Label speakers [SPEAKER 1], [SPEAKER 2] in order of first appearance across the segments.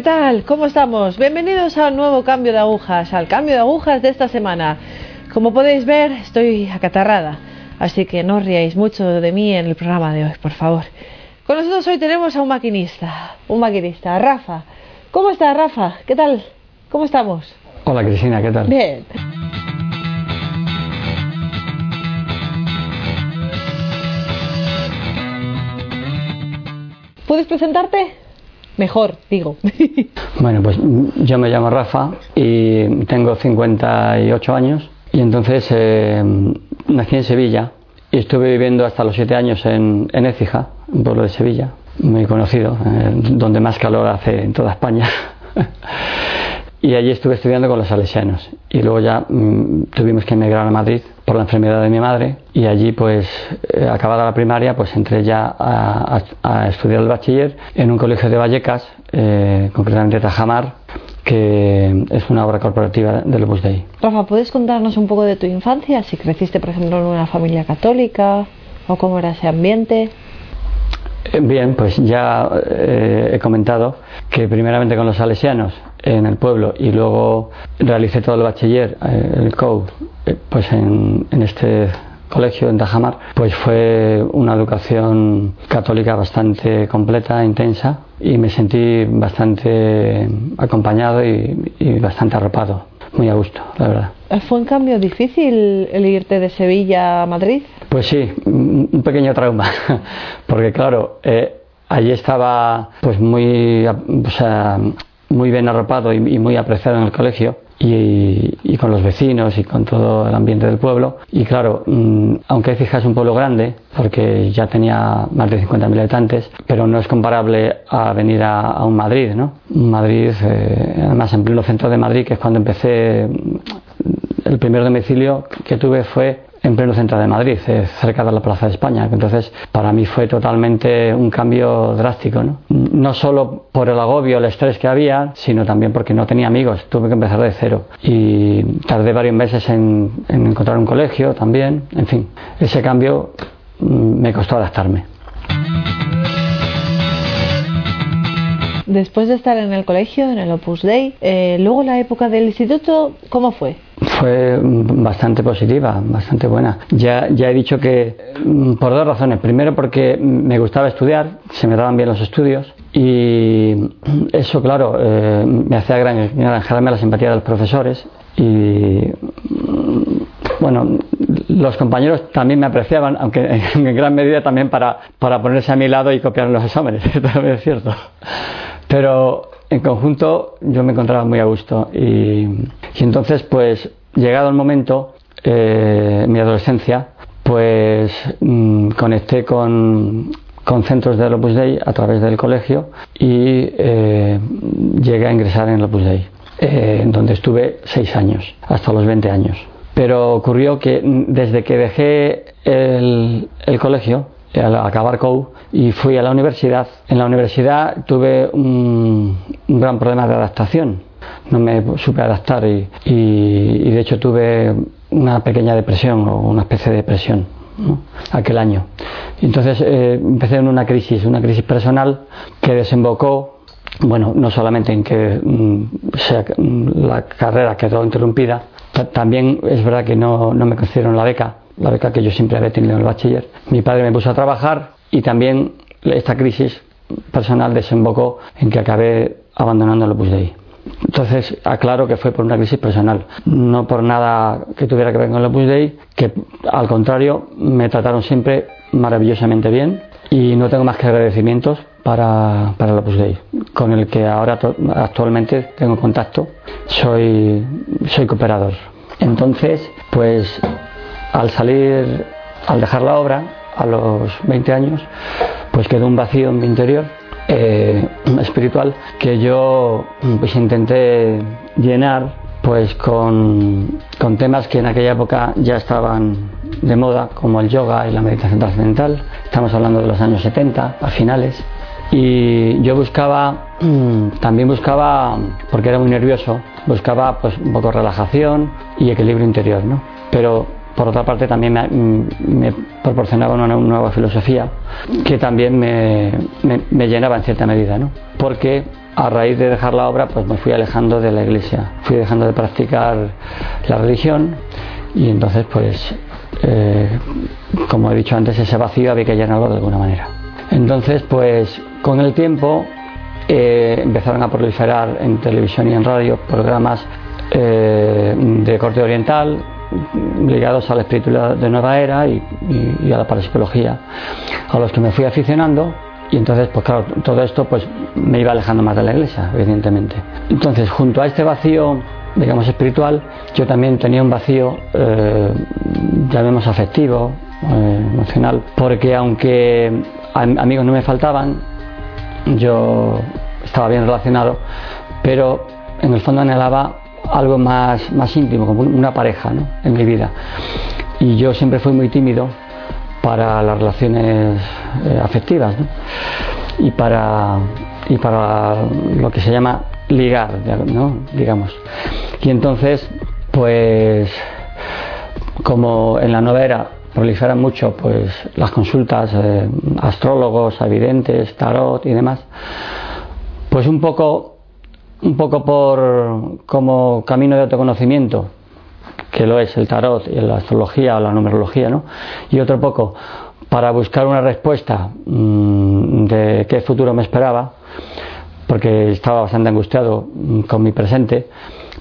[SPEAKER 1] ¿Qué tal? ¿Cómo estamos? Bienvenidos a un nuevo cambio de agujas, al cambio de agujas de esta semana. Como podéis ver, estoy acatarrada, así que no os riáis mucho de mí en el programa de hoy, por favor. Con nosotros hoy tenemos a un maquinista, un maquinista, Rafa. ¿Cómo está Rafa? ¿Qué tal? ¿Cómo estamos?
[SPEAKER 2] Hola Cristina, ¿qué tal?
[SPEAKER 1] Bien. ¿Puedes presentarte? Mejor, digo.
[SPEAKER 2] Bueno, pues yo me llamo Rafa y tengo 58 años y entonces eh, nací en Sevilla y estuve viviendo hasta los 7 años en, en Écija, un pueblo de Sevilla, muy conocido, eh, donde más calor hace en toda España. y allí estuve estudiando con los salesianos y luego ya mm, tuvimos que emigrar a Madrid por la enfermedad de mi madre y allí pues eh, acabada la primaria pues entré ya a, a- a estudiar el bachiller en un colegio de Vallecas, eh, concretamente Tajamar, que es una obra corporativa del Opus Dei.
[SPEAKER 1] Rafa, ¿puedes contarnos un poco de tu infancia? Si creciste, por ejemplo, en una familia católica o cómo era ese ambiente.
[SPEAKER 2] Eh, Bien, pues ya eh, he comentado que primeramente con los salesianos en el pueblo y luego realicé todo el bachiller, eh, el COU, eh, pues en, en este colegio en Tajamar, pues fue una educación católica bastante completa, intensa y me sentí bastante acompañado y, y bastante arropado, muy a gusto, la verdad.
[SPEAKER 1] ¿Fue un cambio difícil el irte de Sevilla a Madrid?
[SPEAKER 2] Pues sí, un pequeño trauma, porque claro, eh, allí estaba pues muy, o sea, muy bien arropado y, y muy apreciado en el colegio y, y con los vecinos y con todo el ambiente del pueblo. Y claro, mm, aunque Écija es un pueblo grande, porque ya tenía más de 50.000 habitantes, pero no es comparable a venir a, un Madrid, ¿no? Madrid, eh, además en pleno centro de Madrid, que es cuando empecé el primer domicilio que tuve fue en pleno centro de Madrid, eh, cerca de la Plaza de España. Entonces, para mí fue totalmente un cambio drástico, ¿no? No solo por el agobio, el estrés que había, sino también porque no tenía amigos, tuve que empezar de cero. Y tardé varios meses en, en encontrar un colegio también, en fin, ese cambio mm, me costó adaptarme.
[SPEAKER 1] Después de estar en el colegio, en el Opus Dei, eh, luego la época del instituto, ¿cómo fue?
[SPEAKER 2] Fue mm, bastante positiva, bastante buena. Ya, ya he dicho que mm, por dos razones. Primero porque me gustaba estudiar, se me daban bien los estudios y eso, claro, eh, me hacía gran- granjearme la simpatía de los profesores y mm, bueno, los compañeros también me apreciaban, aunque en gran medida también para, para ponerse a mi lado y copiar los exámenes, también es cierto. Pero en conjunto yo me encontraba muy a gusto y, y entonces pues llegado el momento, eh, mi adolescencia, pues mm, conecté con, con centros del Opus Dei a través del colegio y eh, llegué a ingresar en el Opus Dei, eh, donde estuve seis años, hasta los 20 años. Pero ocurrió que mm, desde que dejé el, el colegio, al acabar COU, y fui a la universidad, en la universidad tuve un, un gran problema de adaptación. No me supe adaptar y, y- y de hecho tuve una pequeña depresión o una especie de depresión ¿no? aquel año. Entonces eh, empecé en una crisis, una crisis personal que desembocó bueno, no solamente en que mm, sea- mm, la carrera quedó interrumpida, ta- también es verdad que no, no me concedieron la beca, la beca que yo siempre había tenido en el bachiller. Mi padre me puso a trabajar y también esta crisis personal desembocó en que acabé abandonando el Opus Dei. Entonces, aclaro que fue por una crisis personal, no por nada que tuviera que ver con el Opus Dei, que al contrario me trataron siempre maravillosamente bien y no tengo más que agradecimientos para, para el Opus Dei, con el que ahora actualmente tengo contacto, soy, soy cooperador. Entonces, pues al salir, al dejar la obra, a los 20 años, pues quedó un vacío en mi interior eh, espiritual que yo pues intenté llenar pues con, con temas que en aquella época ya estaban de moda como el yoga y la meditación trascendental estamos hablando de los años 70 a finales y yo buscaba también buscaba porque era muy nervioso buscaba pues un poco relajación y equilibrio interior ¿no? pero por otra parte también me, proporcionaba una, nueva filosofía que también me, me, llenaba en cierta medida, ¿no? porque a raíz de dejar la obra pues me fui alejando de la iglesia, fui dejando de practicar la religión y entonces pues eh, como he dicho antes ese vacío había que llenarlo de alguna manera. Entonces pues con el tiempo eh, empezaron a proliferar en televisión y en radio programas eh, de corte oriental ligados a la espiritualidad de nueva era y, a la parapsicología, a los que me fui aficionando y entonces, pues claro, todo esto pues me iba alejando más de la iglesia, evidentemente. Entonces, junto a este vacío, digamos, espiritual, yo también tenía un vacío, eh, llamemos afectivo, eh, emocional, porque aunque amigos no me faltaban, yo estaba bien relacionado, pero en el fondo anhelaba algo más, más íntimo, como una pareja ¿no? en mi vida. Y yo siempre fui muy tímido para las relaciones eh, afectivas y, para, y para lo que se llama ligar, ¿no? digamos. Y entonces, pues, como en la nueva era proliferan mucho pues, las consultas, eh, astrólogos, evidentes, tarot y demás, pues un poco un poco por como camino de autoconocimiento, que lo es el tarot y la astrología o la numerología, ¿no? Y otro poco para buscar una respuesta mm, de qué futuro me esperaba, porque estaba bastante angustiado mm, con mi presente,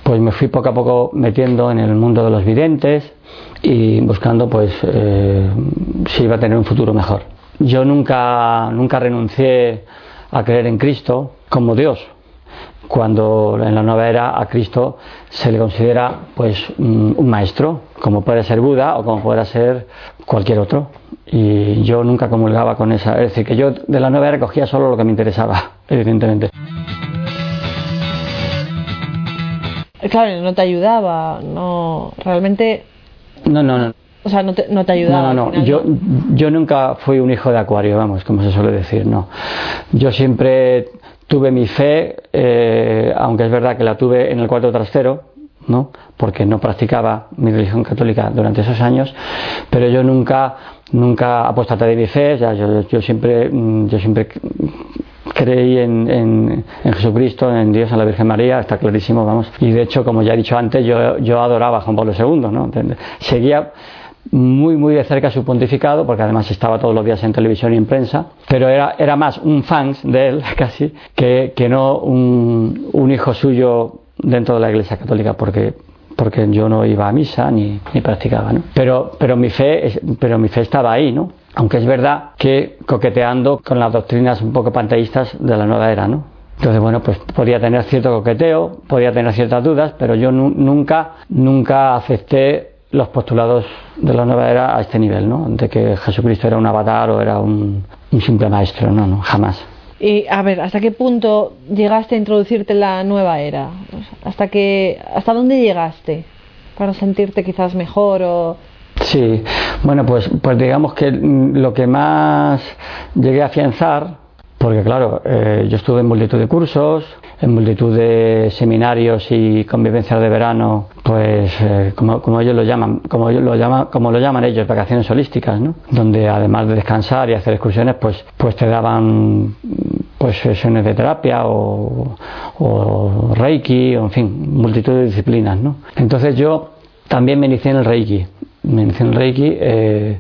[SPEAKER 2] pues me fui poco a poco metiendo en el mundo de los videntes y buscando pues eh, si iba a tener un futuro mejor. Yo nunca, nunca renuncié a creer en Cristo como Dios, cuando en la nueva era a Cristo se le considera pues un maestro, como puede ser Buda o como pueda ser cualquier otro. Y yo nunca comulgaba con esa, es decir, que yo de la nueva era cogía solo lo que me interesaba, evidentemente.
[SPEAKER 1] Claro, no te ayudaba, no, realmente...
[SPEAKER 2] No, no, no.
[SPEAKER 1] O sea, no te, no te ayudaba.
[SPEAKER 2] No, no, no. Yo, yo nunca fui un hijo de acuario, vamos, como se suele decir, no. Yo siempre tuve mi fe, eh, aunque es verdad que la tuve en el cuarto trastero, ¿no? porque no practicaba mi religión católica durante esos años, pero yo nunca, nunca apostaté de mi fe, yo, siempre, mm, yo siempre creí en, en, Jesucristo, en Dios, en la Virgen María, está clarísimo, vamos. Y de hecho, como ya he dicho antes, yo, yo adoraba a Juan Pablo II, ¿no? Seguía muy muy de cerca su pontificado, porque además estaba todos los días en televisión y en prensa, pero era, era más un fans de él casi que, que no un, un, hijo suyo dentro de la Iglesia Católica, porque porque yo no iba a misa ni, ni practicaba, ¿no? Pero, pero, mi fe, pero mi fe estaba ahí, ¿no? Aunque es verdad que coqueteando con las doctrinas un poco panteístas de la nueva era, ¿no? Entonces, bueno, pues podía tener cierto coqueteo, podía tener ciertas dudas, pero yo nunca, nunca acepté los postulados de la nueva era a este nivel, ¿no? De que Jesucristo era un avatar o era un, simple maestro, no, no, jamás.
[SPEAKER 1] Y a ver, ¿hasta qué punto llegaste a introducirte en la nueva era? ¿Hasta que, hasta dónde llegaste para sentirte quizás mejor o
[SPEAKER 2] Sí, bueno, pues, pues digamos que lo que más llegué a afianzar, porque claro, eh, yo estuve en multitud de cursos, en multitud de seminarios y convivencias de verano, pues eh, como, ellos lo llaman, como ellos lo llaman, como lo llaman ellos, vacaciones holísticas, ¿no? Donde además de descansar y hacer excursiones, pues, pues te daban pues sesiones de terapia o, o reiki, o en fin, multitud de disciplinas, ¿no? Entonces yo también me inicié en el reiki, me inicié en el reiki, eh,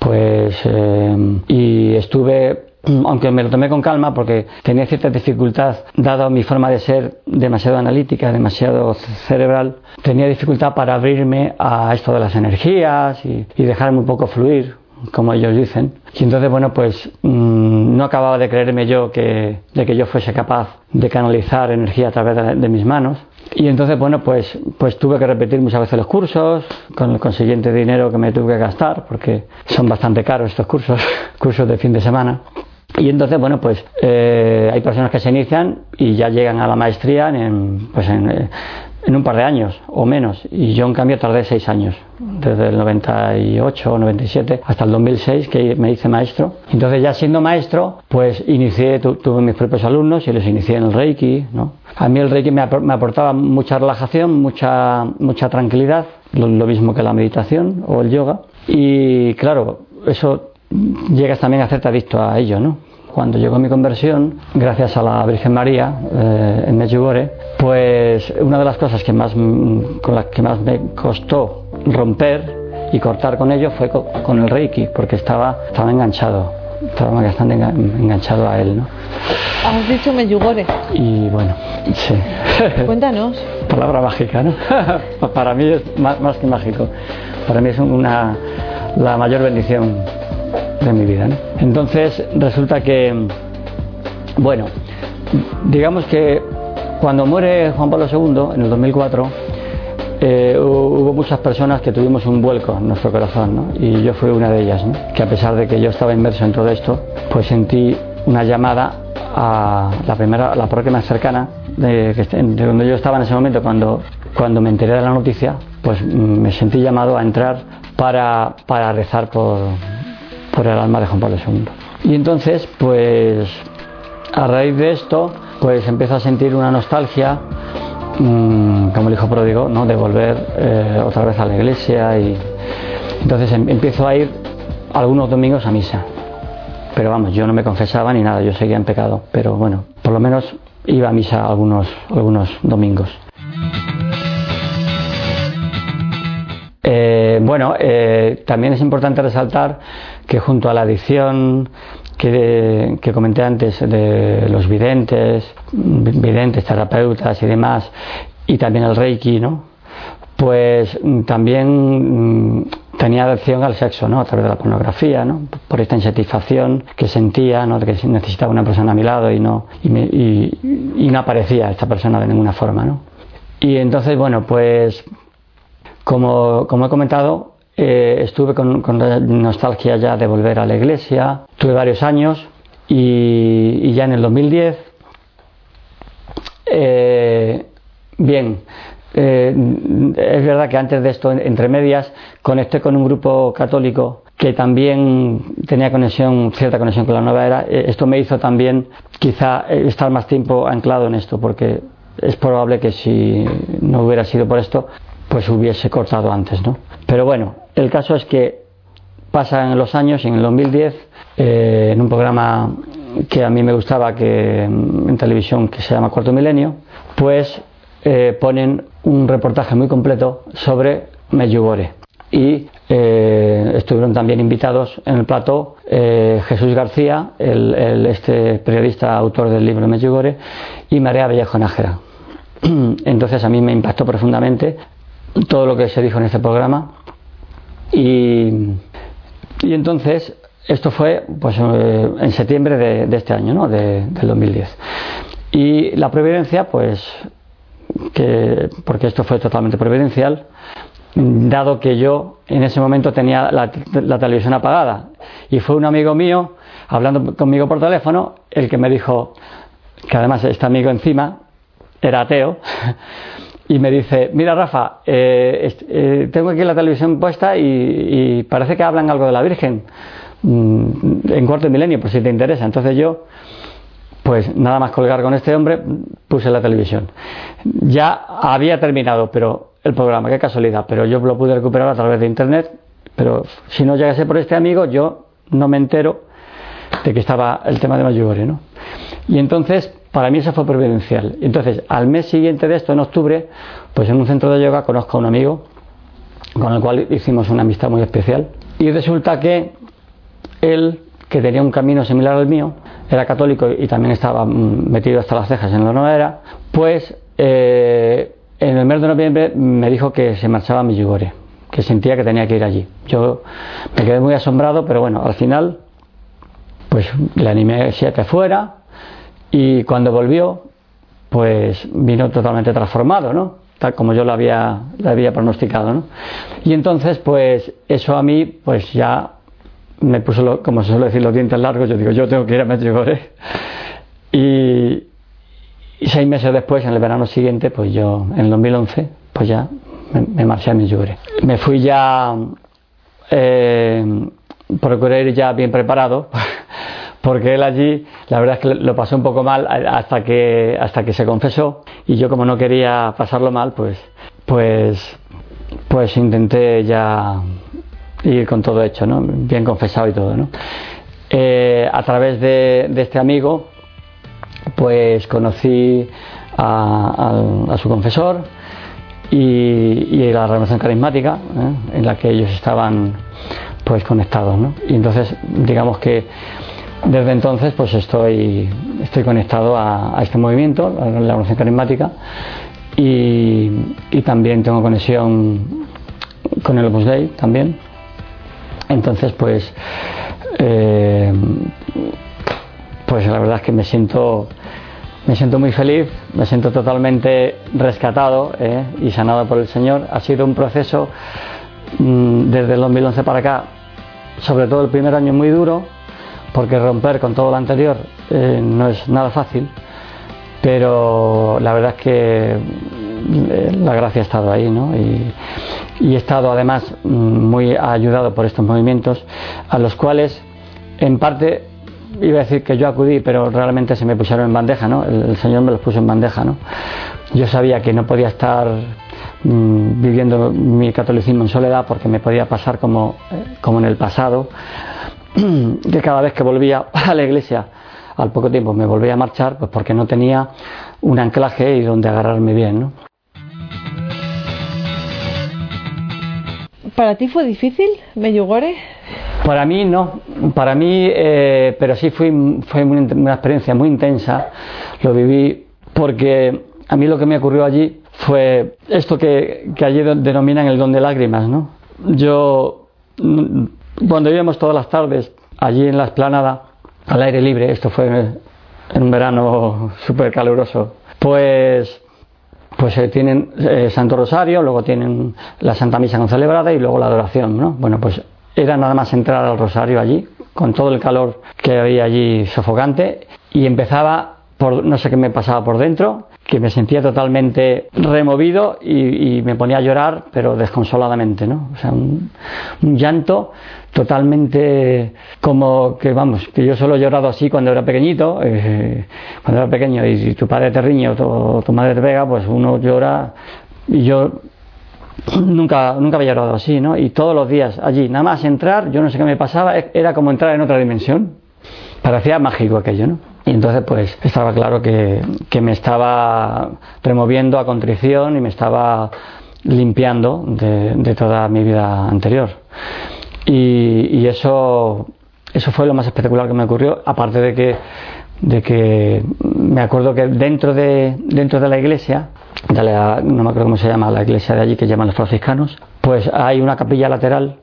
[SPEAKER 2] pues eh, y estuve aunque me lo tomé con calma porque tenía cierta dificultad, dado mi forma de ser demasiado analítica, demasiado cerebral, tenía dificultad para abrirme a esto de las energías y, dejarme un poco fluir, como ellos dicen. Y entonces, bueno, pues mm, no acababa de creerme yo que, de que yo fuese capaz de canalizar energía a través de, mis manos. Y entonces, bueno, pues, pues tuve que repetir muchas veces los cursos, con el consiguiente dinero que me tuve que gastar, porque son bastante caros estos cursos, cursos de fin de semana. Y entonces, bueno, pues eh, hay personas que se inician y ya llegan a la maestría en, pues en, en, un par de años o menos. Y yo, en cambio, tardé seis años, desde el 98 o 97 hasta el 2006, que me hice maestro. Entonces, ya siendo maestro, pues inicié, tuve mis propios alumnos y les inicié en el Reiki, ¿no? A mí el Reiki me, aportaba mucha relajación, mucha, mucha tranquilidad lo, mismo que la meditación o el yoga. Y claro, eso llegas también a hacerte adicto a ello, ¿no? Cuando llegó mi conversión, gracias a la Virgen María eh, en Medjugorje, pues una de las cosas que más, con las que más me costó romper y cortar con ello fue con, el Reiki, porque estaba, estaba enganchado, estaba bastante enganchado a él, ¿no?
[SPEAKER 1] Has dicho Medjugorje.
[SPEAKER 2] Y bueno, sí.
[SPEAKER 1] Cuéntanos.
[SPEAKER 2] Palabra mágica, ¿no? Para mí es más, más que mágico. Para mí es una, la mayor bendición de mi vida. Entonces resulta que, bueno, digamos que cuando muere Juan Pablo II en el 2004, eh, hubo muchas personas que tuvimos un vuelco en nuestro corazón, y yo fui una de ellas, que a pesar de que yo estaba inmerso en todo esto, pues sentí una llamada a la primera, la parroquia más cercana, de, de, donde yo estaba en ese momento cuando, cuando me enteré de la noticia, pues me sentí llamado a entrar para, para rezar por, por el alma de Juan Pablo II. Y entonces, pues a raíz de esto, pues empiezo a sentir una nostalgia, mm, como el hijo pródigo, ¿no? de volver eh, otra vez a la iglesia y entonces em, empiezo a ir algunos domingos a misa. Pero vamos, yo no me confesaba ni nada, yo seguía en pecado, pero bueno, por lo menos iba a misa algunos, algunos domingos. Eh, bueno, eh, también es importante resaltar que junto a la adicción que, comenté antes de los videntes, videntes, terapeutas y demás, y también el Reiki, ¿no? Pues también mm, tenía adicción al sexo, ¿no? A través de la pornografía, ¿no? Por esta insatisfacción que sentía, ¿no? De que necesitaba una persona a mi lado y no, y, no aparecía esta persona de ninguna forma, ¿no? Y entonces, bueno, pues como, como he comentado, eh, estuve con, nostalgia ya de volver a la iglesia, tuve varios años y, ya en el 2010, eh, bien, eh, es verdad que antes de esto, entre medias, conecté con un grupo católico que también tenía conexión, cierta conexión con la nueva era. Esto me hizo también quizá estar más tiempo anclado en esto, porque es probable que si no hubiera sido por esto, pues hubiese cortado antes, ¿no? Pero bueno, el caso es que pasan los años y en el 2010, eh, en un programa que a mí me gustaba que mm, en televisión que se llama Cuarto Milenio, pues eh, ponen un reportaje muy completo sobre Medjugorje y eh, estuvieron también invitados en el plató Jesús García, el, este periodista autor del libro Medjugorje, y María Vallejo Nájera. Entonces a mí me impactó profundamente todo lo que se dijo en este programa. Y, y entonces, esto fue pues, eh, en septiembre de, este año, ¿no? de, del 2010. Y la providencia, pues, que, porque esto fue totalmente providencial, dado que yo en ese momento tenía la, la, televisión apagada. Y fue un amigo mío, hablando conmigo por teléfono, el que me dijo, que además este amigo encima era ateo, y me dice, mira Rafa, eh, eh, tengo aquí la televisión puesta y, parece que hablan algo de la Virgen mm, en cuarto milenio, por si te interesa. Entonces yo, pues nada más colgar con este hombre, puse la televisión. Ya había terminado pero el programa, qué casualidad, pero yo lo pude recuperar a través de internet, pero si no llegase por este amigo, yo no me entero de que estaba el tema de Mayugore, ¿no? Y entonces para mí eso fue providencial. Entonces, al mes siguiente de esto, en octubre, pues en un centro de yoga conozco a un amigo con el cual hicimos una amistad muy especial. Y resulta que él, que tenía un camino similar al mío, era católico y también estaba mm, metido hasta las cejas en la nueva pues eh, en el mes de noviembre me dijo que se marchaba a Medjugorje, que sentía que tenía que ir allí. Yo me quedé muy asombrado, pero bueno, al final, pues le animé a que fuera, y cuando volvió, pues vino totalmente transformado, ¿no? Tal como yo lo había, lo había pronosticado, ¿no? Y entonces, pues eso a mí, pues ya me puso, como se suele decir, los dientes largos. Yo digo, yo tengo que ir a Medjugorje. Y, y seis meses después, en el verano siguiente, pues yo, en el 2011, pues ya me, marché a Medjugorje. Me fui ya, eh, procuré ir ya bien preparado porque él allí la verdad es que lo pasó un poco mal hasta que hasta que se confesó y yo como no quería pasarlo mal pues pues pues intenté ya ir con todo hecho, ¿no? bien confesado y todo. ¿no? Eh, a través de, este amigo, pues conocí a, su confesor y, la renovación carismática ¿eh? en la que ellos estaban pues conectados. ¿no? Y entonces, digamos que desde entonces pues estoy, estoy conectado a, este movimiento, a la renovación carismática, y, también tengo conexión con el Opus Dei también. Entonces, pues, eh, pues la verdad es que me siento, me siento muy feliz, me siento totalmente rescatado eh, y sanado por el Señor. Ha sido un proceso mm, desde el 2011 para acá, sobre todo el primer año muy duro, porque romper con todo lo anterior eh, no es nada fácil pero la verdad es que eh, la gracia ha estado ahí, ¿no? Y, he estado además mm, muy ayudado por estos movimientos, a los cuales en parte iba a decir que yo acudí, pero realmente se me pusieron en bandeja, ¿no? El, Señor me los puso en bandeja, ¿no? Yo sabía que no podía estar mm, viviendo mi catolicismo en soledad porque me podía pasar como, eh, como en el pasado, que cada vez que volvía a la iglesia al poco tiempo me volví a marchar pues porque no tenía un anclaje y donde agarrarme bien. ¿no?
[SPEAKER 1] ¿Para ti fue difícil Medjugorje?
[SPEAKER 2] Para mí no, para mí, eh, pero sí fue, fue una experiencia muy intensa, lo viví porque a mí lo que me ocurrió allí fue esto que, que allí denominan el don de lágrimas, ¿no? Yo, cuando íbamos todas las tardes allí en la esplanada, al aire libre, esto fue en un verano súper caluroso, pues, pues eh, tienen eh, Santo Rosario, luego tienen la Santa Misa con celebrada y luego la adoración, ¿no? Bueno, pues era nada más entrar al Rosario allí, con todo el calor que había allí sofocante, y empezaba por, no sé qué me pasaba por dentro, que me sentía totalmente removido y, me ponía a llorar, pero desconsoladamente, ¿no? O sea, un, llanto totalmente como que, vamos, que yo solo he llorado así cuando era pequeñito, eh, cuando era pequeño y si tu padre te riñe o tu, madre te pega, pues uno llora y yo nunca, nunca había llorado así, ¿no? Y todos los días allí, nada más entrar, yo no sé qué me pasaba, era como entrar en otra dimensión. Parecía mágico aquello, ¿no? Y entonces pues estaba claro que, me estaba removiendo a contrición y me estaba limpiando de, toda mi vida anterior. Y, eso, eso fue lo más espectacular que me ocurrió, aparte de que, de que me acuerdo que dentro de, dentro de la iglesia, no me acuerdo cómo se llama la iglesia de allí que llaman los franciscanos, pues hay una capilla lateral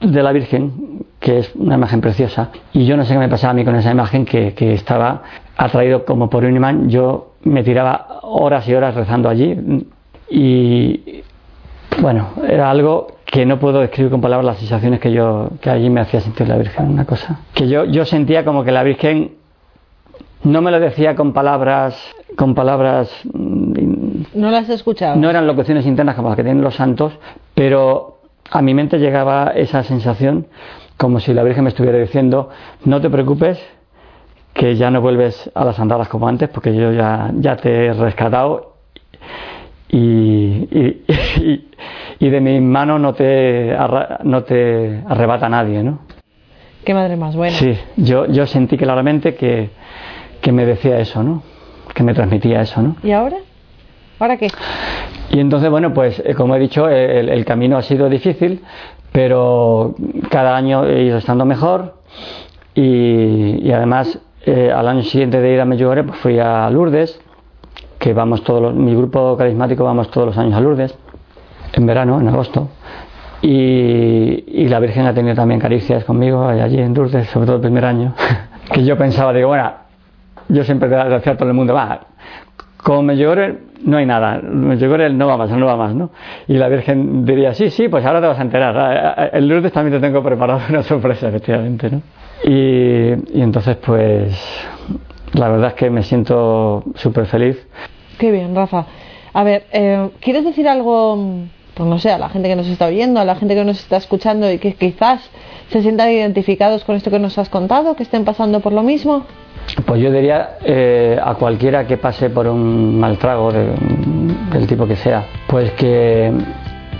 [SPEAKER 2] de la Virgen, que es una imagen preciosa, y yo no sé qué me pasaba a mí con esa imagen que, estaba atraído como por un imán, yo me tiraba horas y horas rezando allí y bueno, era algo que no puedo describir con palabras las sensaciones que yo que allí me hacía sentir la Virgen, una cosa que yo yo sentía como que la Virgen no me lo decía con palabras con palabras
[SPEAKER 1] mm, no las he escuchado.
[SPEAKER 2] No eran locuciones internas como las que tienen los santos, pero a mi mente llegaba esa sensación como si la Virgen me estuviera diciendo, no te preocupes, que ya no vuelves a las andadas como antes, porque yo ya, ya te he rescatado y, y, de mi mano no te, no te arrebata nadie, ¿no?
[SPEAKER 1] Qué madre más buena.
[SPEAKER 2] Sí, yo, yo sentí claramente que, que me decía eso, ¿no? Que me transmitía eso, ¿no?
[SPEAKER 1] ¿Y ahora? ¿Ahora qué?
[SPEAKER 2] Y entonces, bueno, pues eh, como he dicho, el, camino ha sido difícil, pero cada año he ido estando mejor y, además eh, al año siguiente de ir a Medjugorje pues fui a Lourdes, que vamos todos los, mi grupo carismático vamos todos los años a Lourdes, en verano, en agosto. Y, la Virgen ha tenido también caricias conmigo allí en Lourdes, sobre todo el primer año, que yo pensaba, digo, bueno, yo siempre decía a todo el mundo, va, como Medjugorje no hay nada, Medjugorje no va más, no va más, ¿no? Y la Virgen diría, sí, sí, pues ahora te vas a enterar. El Lourdes también te tengo preparado una sorpresa, efectivamente, ¿no? Y, entonces, pues, la verdad es que me siento súper feliz.
[SPEAKER 1] Qué bien, Rafa. A ver, eh, ¿quieres decir algo, pues no sé, a la gente que nos está oyendo, a la gente que nos está escuchando y que quizás se sientan identificados con esto que nos has contado, que estén pasando por lo mismo?
[SPEAKER 2] Pues yo diría eh, a cualquiera que pase por un mal trago del tipo que sea, pues que,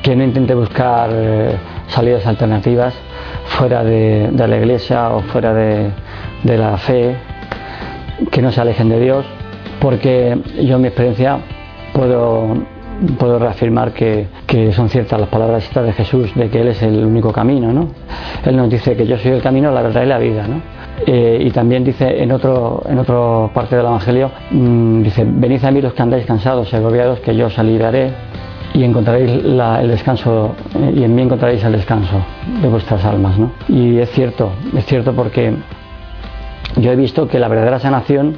[SPEAKER 2] que no intente buscar eh, salidas alternativas fuera de, la iglesia o fuera de, la fe, que no se alejen de Dios, porque yo en mi experiencia puedo, puedo reafirmar que, son ciertas las palabras de Jesús, de que Él es el único camino, ¿no? Él nos dice que yo soy el camino, la verdad y la vida, ¿no? Eh, y también dice en otro en otra parte del Evangelio, mm, dice, venid a mí los que andáis cansados y agobiados, que yo os aliviaré y encontraréis el descanso eh, y en mí encontraréis el descanso de vuestras almas. ¿no? Y es cierto, es cierto porque yo he visto que la verdadera sanación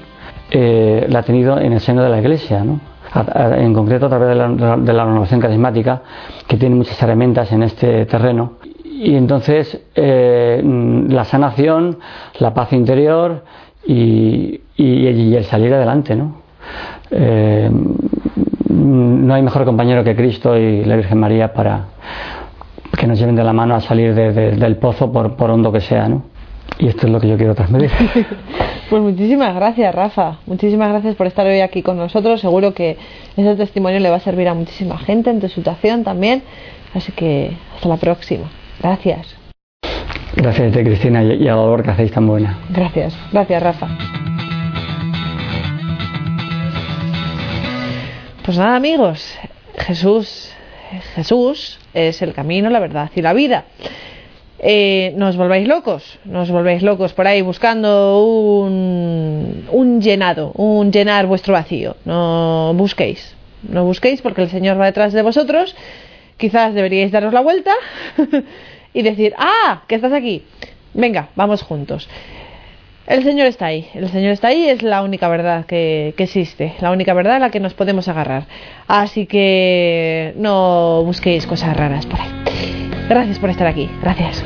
[SPEAKER 2] eh, la ha tenido en el seno de la Iglesia, ¿no? en concreto a través de la, de la renovación carismática, que tiene muchas herramientas en este terreno. Y entonces eh, la sanación, la paz interior y, y, el salir adelante, ¿no? no hay mejor compañero que Cristo y la Virgen María para que nos lleven de la mano a salir del pozo por, por hondo que sea, ¿no? Y esto es lo que yo quiero transmitir.
[SPEAKER 1] pues muchísimas gracias, Rafa. Muchísimas gracias por estar hoy aquí con nosotros. Seguro que ese testimonio le va a servir a muchísima gente en tu situación también. Así que hasta la próxima. Gracias.
[SPEAKER 2] Gracias a Cristina, y a la labor que hacéis tan buena.
[SPEAKER 1] Gracias. Gracias, Rafa. Pues nada amigos, Jesús, Jesús es el camino, la verdad y la vida. Eh, no os volváis locos, no os volváis locos por ahí buscando un, un llenado, un llenar vuestro vacío. No busquéis, no busquéis porque el Señor va detrás de vosotros. Quizás deberíais daros la vuelta y decir, ah, que estás aquí. Venga, vamos juntos. El Señor está ahí, el Señor está ahí, es la única verdad que, existe, la única verdad a la que nos podemos agarrar. Así que no busquéis cosas raras por ahí. Gracias por estar aquí, gracias.